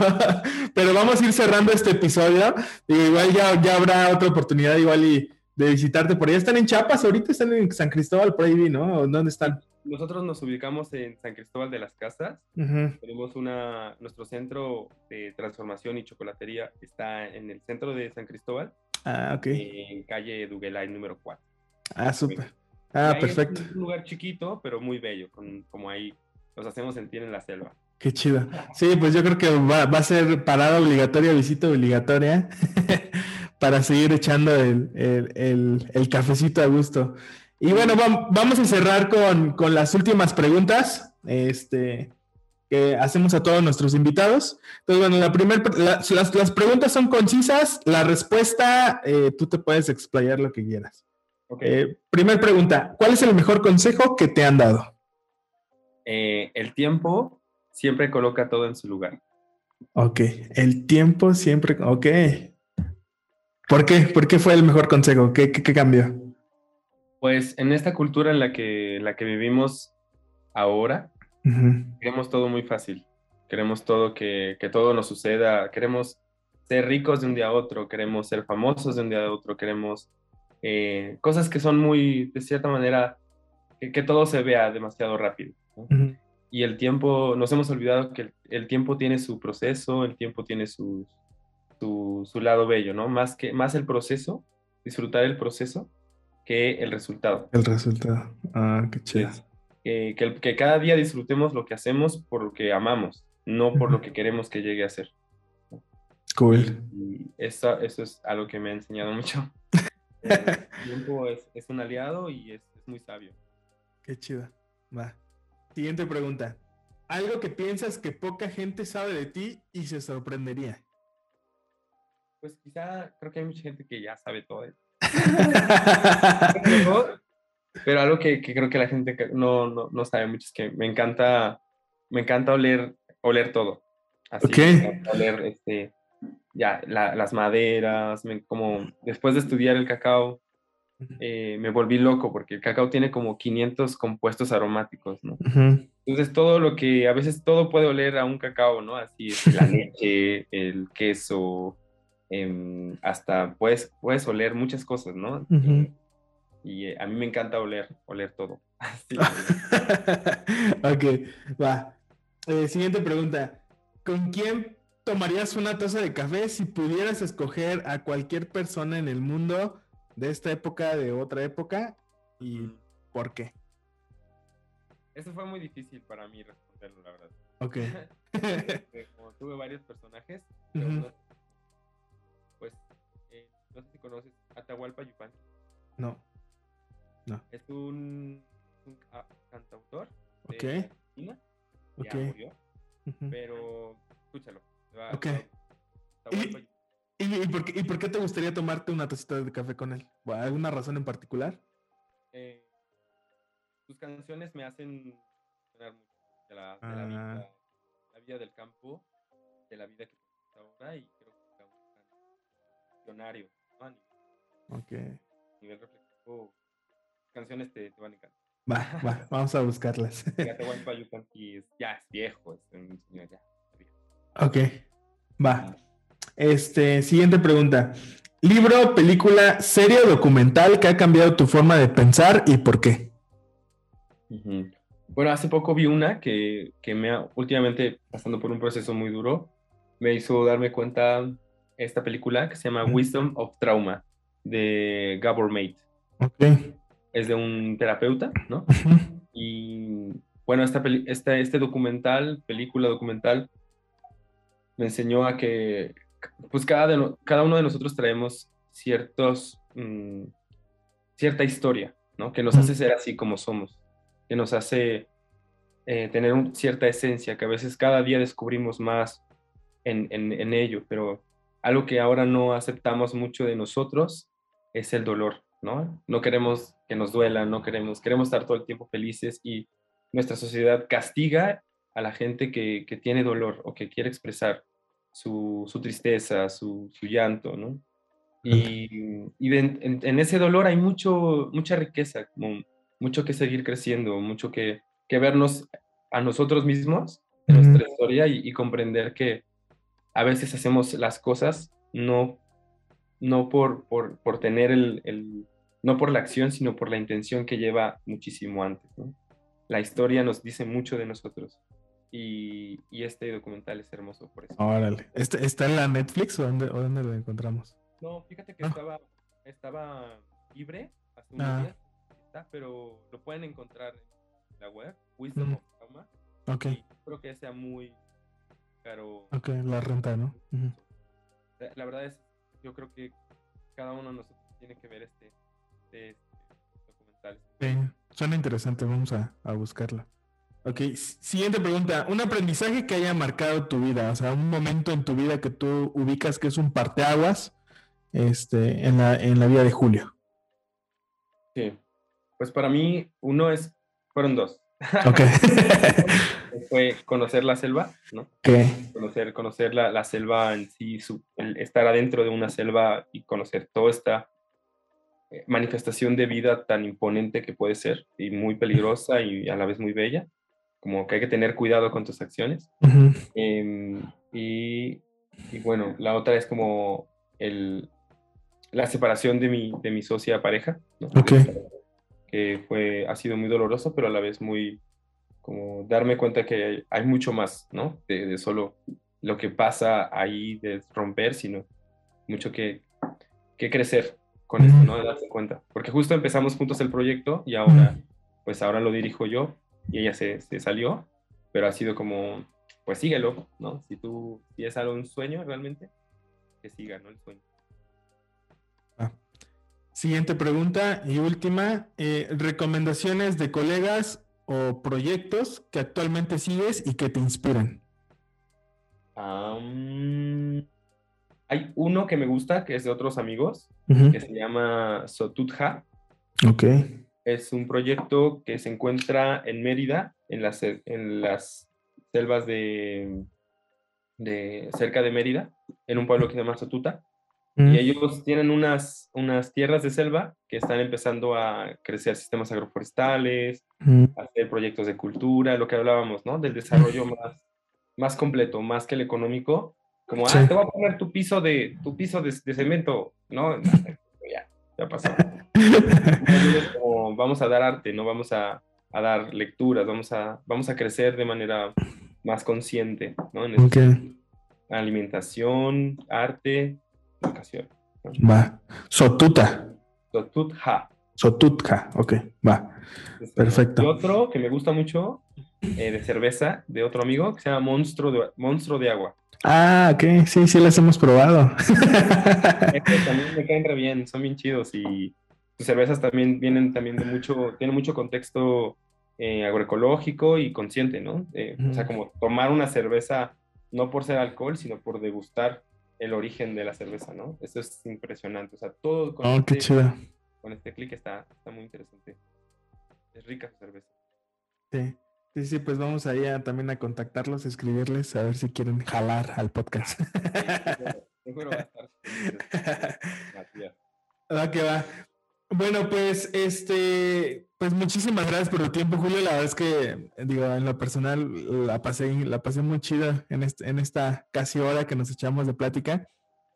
pero vamos a ir cerrando este episodio. igual ya, ya habrá otra oportunidad, igual y de visitarte por allá. ¿Están en Chiapas ahorita? ¿Están en San Cristóbal por ahí, no? ¿Dónde están? Nosotros nos ubicamos en San Cristóbal de las Casas. Tenemos una, nuestro centro de transformación y chocolatería está en el centro de San Cristóbal. Ah, ok. En calle Duguelay número 4. Ah, súper. Ah, perfecto. Es un lugar chiquito, pero muy bello, con, como ahí nos hacemos sentir en la selva. Qué chido. Sí, pues yo creo que va, a ser parada obligatoria, visita obligatoria, [laughs] para seguir echando el, cafecito a gusto. Y bueno, vamos a cerrar con, las últimas preguntas este, que hacemos a todos nuestros invitados. Entonces, bueno, la primer, las, preguntas son concisas, la respuesta, eh, tú te puedes explayar lo que quieras. Eh, primer pregunta, ¿cuál es el mejor consejo que te han dado? Eh, el tiempo siempre coloca todo en su lugar. Ok, el tiempo siempre, ok. ¿Por qué? ¿Por qué fue el mejor consejo? ¿Qué, cambió? Pues en esta cultura en la que, la que vivimos ahora, queremos todo muy fácil. Queremos todo que, que todo nos suceda. Queremos ser ricos de un día a otro. Queremos ser famosos de un día a otro. Queremos eh, cosas que son muy, de cierta manera, que, todo se vea demasiado rápido. Y el tiempo, nos hemos olvidado que el, tiempo tiene su proceso, el tiempo tiene su, su, lado bello, ¿no? Más, que, más el proceso, disfrutar el proceso que el resultado. El resultado. Ah, qué chido. que, que, cada día disfrutemos lo que hacemos por lo que amamos, no por lo que queremos que llegue a ser. Cool. Y eso, eso es algo que me ha enseñado mucho. [laughs] El tiempo es, es, un aliado y es, es, muy sabio. Qué chido. Va. Siguiente pregunta. Algo que piensas que poca gente sabe de ti y se sorprendería. Pues quizá creo que hay mucha gente que ya sabe todo. [laughs] pero, algo que, que, creo que la gente no, no, no, sabe mucho es que me encanta, me encanta oler, oler todo. Así, okay. oler este, ya las maderas, como después de estudiar el cacao, eh, me volví loco porque el cacao tiene como 500 compuestos aromáticos, ¿no? Entonces todo lo que, a veces todo puede oler a un cacao, ¿no? Así es la [laughs] leche, el queso, em, hasta puedes, puedes oler muchas cosas, ¿no? Y eh, a mí me encanta oler, oler todo. [laughs] [laughs] ok, va. Eh, siguiente pregunta. ¿Con quién tomarías una taza de café si pudieras escoger a cualquier persona en el mundo de esta época, de otra época? ¿Y por qué? Eso fue muy difícil para mí responderlo, la verdad. Ok. [laughs] Como tuve varios personajes, eh, no sé si conoces Atahualpa Yupanqui. No. No. Es un, un cantautor de okay. Argentina. Ya murió. Pero escúchalo. Ok. ¿Y, por qué, ¿Y, por qué, te gustaría tomarte una tacita de café con él? ¿Alguna razón en particular? Eh, sus canciones me hacen sonar mucho de, la, de la, vida, ah. la, vida, del campo, de la vida que ahora y creo que es un Ok. A nivel reflexivo, canciones te, te van a encantar. Va, va, [laughs] vamos a buscarlas. ya es viejo, es un señor ya. Ok, va. Este, siguiente pregunta. Libro, película, serie o documental que ha cambiado tu forma de pensar y por qué. Bueno, hace poco vi una que, que, me ha, últimamente pasando por un proceso muy duro, me hizo darme cuenta esta película que se llama Wisdom of Trauma de Gabor Mate. Ok. Es de un terapeuta, ¿no? Y bueno, esta, esta, este documental, película documental, me enseñó a que pues cada, cada uno de nosotros traemos ciertos, mm, cierta historia, ¿no? Que nos hace ser así como somos, que nos hace eh, tener cierta esencia, que a veces cada día descubrimos más en, en, ello, pero algo que ahora no aceptamos mucho de nosotros es el dolor, ¿no? No queremos que nos duela, no queremos, queremos estar todo el tiempo felices y nuestra sociedad castiga a la gente que, que tiene dolor o que quiere expresar su, su tristeza, su, su, llanto, ¿no? Y, y en, en, ese dolor hay mucho, mucha riqueza, como mucho que seguir creciendo, mucho que, que vernos a nosotros mismos, en nuestra historia y, y, comprender que a veces hacemos las cosas no, no por, por, por tener el, el, no por la acción, sino por la intención que lleva muchísimo antes, ¿no? La historia nos dice mucho de nosotros. Y, y, este documental es hermoso por eso. Órale. ¿Este, ¿Está en la Netflix o dónde, o dónde lo encontramos? No, fíjate que ah. estaba, estaba libre hace unos ah. días, está, pero lo pueden encontrar en la web, Wisdom mm. of Trauma. Ok. creo que sea muy caro. Ok, la renta, ¿no? Uh -huh. la, la, verdad es, yo creo que cada uno de nosotros tiene que ver este, este, este documental. Sí, suena interesante, vamos a, a buscarla. Ok, siguiente pregunta. Un aprendizaje que haya marcado tu vida, o sea, un momento en tu vida que tú ubicas que es un parteaguas este, en, la, en la vida de Julio. Sí, pues para mí uno es, fueron dos. Ok. [laughs] [laughs] Fue conocer la selva, ¿no? Okay. Conocer, conocer la, la selva en sí, su, estar adentro de una selva y conocer toda esta eh, manifestación de vida tan imponente que puede ser y muy peligrosa y a la vez muy bella como que hay que tener cuidado con tus acciones. Uh -huh. eh, y, y, bueno, la otra es como el, la separación de mi, de mi socia pareja, ¿no? okay. que fue, ha sido muy doloroso, pero a la vez muy, como darme cuenta que hay, hay mucho más, ¿no? De, de, solo lo que pasa ahí de romper, sino mucho que, que crecer con esto, ¿no? De darse cuenta. Porque justo empezamos juntos el proyecto y ahora, pues ahora lo dirijo yo y ella se, se, salió, pero ha sido como, pues síguelo, ¿no? Si tú, si es algo un sueño realmente, que siga, ¿no? El sueño. Ah. Siguiente pregunta y última, eh, recomendaciones de colegas o proyectos que actualmente sigues y que te inspiran. Um, hay uno que me gusta, que es de otros amigos, uh -huh. que se llama Sotutja. Ok es un proyecto que se encuentra en Mérida, en las, en las selvas de, de cerca de Mérida, en un pueblo que se llama Sotuta. Mm. Y ellos tienen unas, unas tierras de selva que están empezando a crecer sistemas agroforestales, mm. hacer proyectos de cultura, lo que hablábamos, ¿no? Del desarrollo más, más completo, más que el económico. Como, sí. ah, te voy a poner tu piso de, tu piso de, de cemento, ¿no? [laughs] ya, ya pasó. como, vamos a dar arte, no vamos a, a, dar lecturas, vamos a, vamos a crecer de manera más consciente, ¿no? En okay. alimentación, arte, Va. Sotuta. Sotutja. Sotutja, ok, va. Perfecto. Y otro que me gusta mucho eh, de cerveza, de otro amigo, que se llama Monstruo de, Monstruo de Agua. Ah, ok, sí, sí las hemos probado. [laughs] Estos también me caen re bien, son bien chidos y sus cervezas también vienen también de mucho, tienen mucho contexto eh, agroecológico y consciente, ¿no? Eh, mm. O sea, como tomar una cerveza no por ser alcohol, sino por degustar el origen de la cerveza, ¿no? Eso es impresionante. O sea, todo con, oh, este, con este clic está, está muy interesante. Es rica su cerveza. Sí. Sí, sí, pues vamos ahí a, también a contactarlos, escribirles, a ver si quieren jalar al podcast. Seguro va a estar. [laughs] Va que va. Bueno, pues este, pues muchísimas gracias por tu tiempo, Julio. La verdad es que, digo, en lo personal la pasé, la pasé muy chida en, este, en esta casi hora que nos echamos de plática.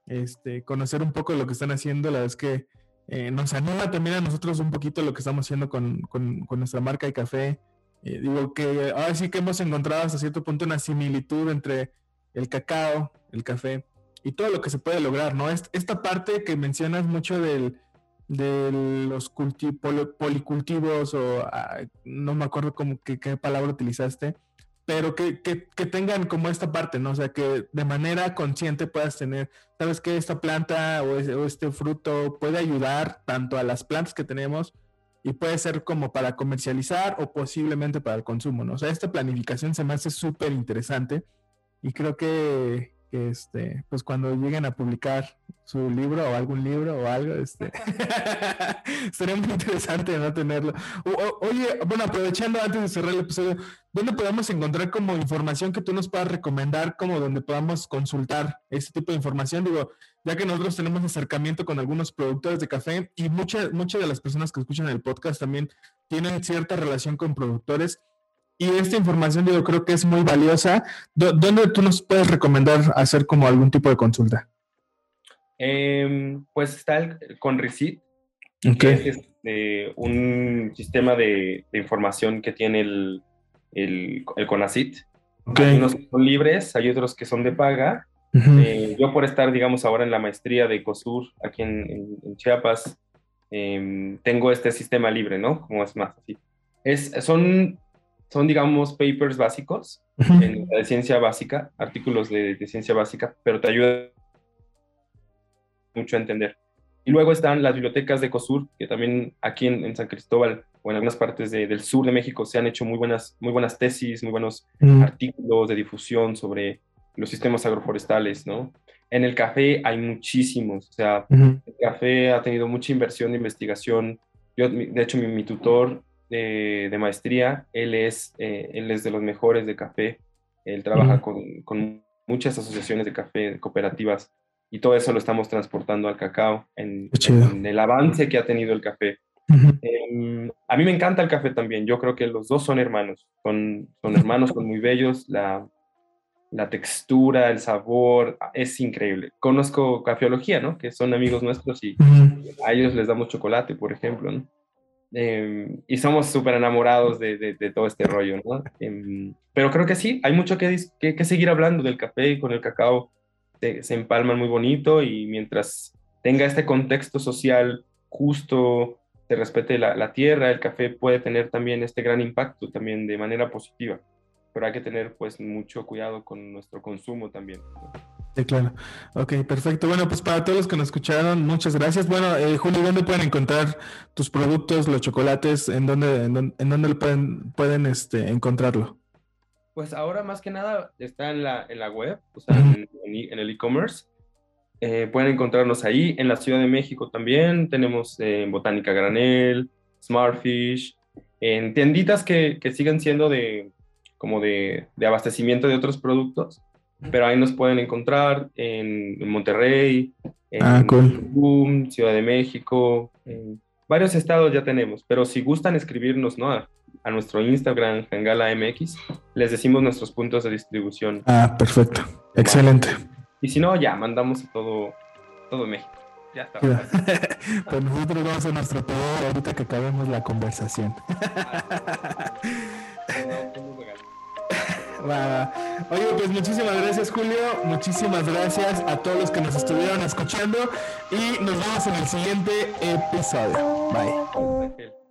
Este, conocer un poco lo que están haciendo, la verdad es que eh, nos anima también a nosotros un poquito lo que estamos haciendo con, con, con nuestra marca de café. Eh, digo que ahora sí que hemos encontrado hasta cierto punto una similitud entre el cacao, el café y todo lo que se puede lograr, ¿no? Esta parte que mencionas mucho del de los culti policultivos o uh, no me acuerdo cómo que, qué palabra utilizaste, pero que, que, que, tengan como esta parte, ¿no? O sea, que de manera consciente puedas tener, sabes que esta planta o, o este fruto puede ayudar tanto a las plantas que tenemos y puede ser como para comercializar o posiblemente para el consumo, ¿no? O sea, esta planificación se me hace súper interesante y creo que, que este, pues cuando lleguen a publicar su libro o algún libro o algo, este, [laughs] sería muy interesante no tenerlo. oye, bueno, aprovechando antes de cerrar el episodio, ¿dónde podemos encontrar como información que tú nos puedas recomendar, como donde podamos consultar este tipo de información? Digo, ya que nosotros tenemos acercamiento con algunos productores de café y muchas muchas de las personas que escuchan el podcast también tienen cierta relación con productores y esta información yo creo que es muy valiosa. ¿Dónde tú nos puedes recomendar hacer como algún tipo de consulta? Em, pues está el, con Receipt, que es este, un sistema de, información que tiene el, el, el CONACIT. Hay unos que son libres, hay otros que son de paga. Eh, yo por estar, digamos, ahora en la maestría de COSUR aquí en, Chiapas, em, tengo este sistema libre, ¿no? Como es más así. Es, son son, digamos, papers básicos de ciencia básica, artículos de, ciencia básica, pero te ayuda mucho a entender. Y luego están las bibliotecas de COSUR, que también aquí en, San Cristóbal o en algunas partes del sur de México se han hecho muy buenas, muy buenas tesis, muy buenos artículos de difusión sobre los sistemas agroforestales, ¿no? En el café hay muchísimos, o sea, el café ha tenido mucha inversión de investigación. Yo, de hecho, mi, mi tutor de, maestría, él es, eh, él es de los mejores de café, él trabaja con, con, muchas asociaciones de café, cooperativas, y todo eso lo estamos transportando al cacao, en, el avance que ha tenido el café. Em, a mí me encanta el café también, yo creo que los dos son hermanos, son, son hermanos, son muy bellos, la, la textura, el sabor, es increíble. Conozco Cafeología, ¿no? Que son amigos nuestros y a ellos les damos chocolate, por ejemplo, ¿no? Em, y somos súper enamorados de, de, todo este rollo, ¿no? Em, pero creo que sí, hay mucho que, que, seguir hablando del café y con el cacao se, empalman muy bonito y mientras tenga este contexto social justo, se respete la, la, tierra, el café puede tener también este gran impacto también de manera positiva, pero hay que tener pues mucho cuidado con nuestro consumo también. Sí, claro. Ok, perfecto. Bueno, pues para todos los que nos escucharon, muchas gracias. Bueno, eh, Julio, ¿dónde pueden encontrar tus productos, los chocolates? ¿En dónde, en dónde, pueden, pueden este, encontrarlo? Pues ahora más que nada está en la, en la web, o sea, en, el e-commerce. Eh, pueden encontrarnos ahí. En la Ciudad de México también tenemos eh, Botánica Granel, Smartfish, en tienditas que, que siguen siendo de como de, de abastecimiento de otros productos pero ahí nos pueden encontrar en, Monterrey, en ah, Ciudad de México, en varios estados ya tenemos, pero si gustan escribirnos ¿no? a, nuestro Instagram, Hangala MX, les decimos nuestros puntos de distribución. Ah, perfecto, excelente. Y si no, ya mandamos a todo, todo México. Ya está. [laughs] pues nosotros vamos a nuestro poder ahorita que acabemos la conversación. [laughs] Oye, pues muchísimas gracias Julio, muchísimas gracias a todos los que nos estuvieron escuchando y nos vemos en el siguiente episodio. Bye.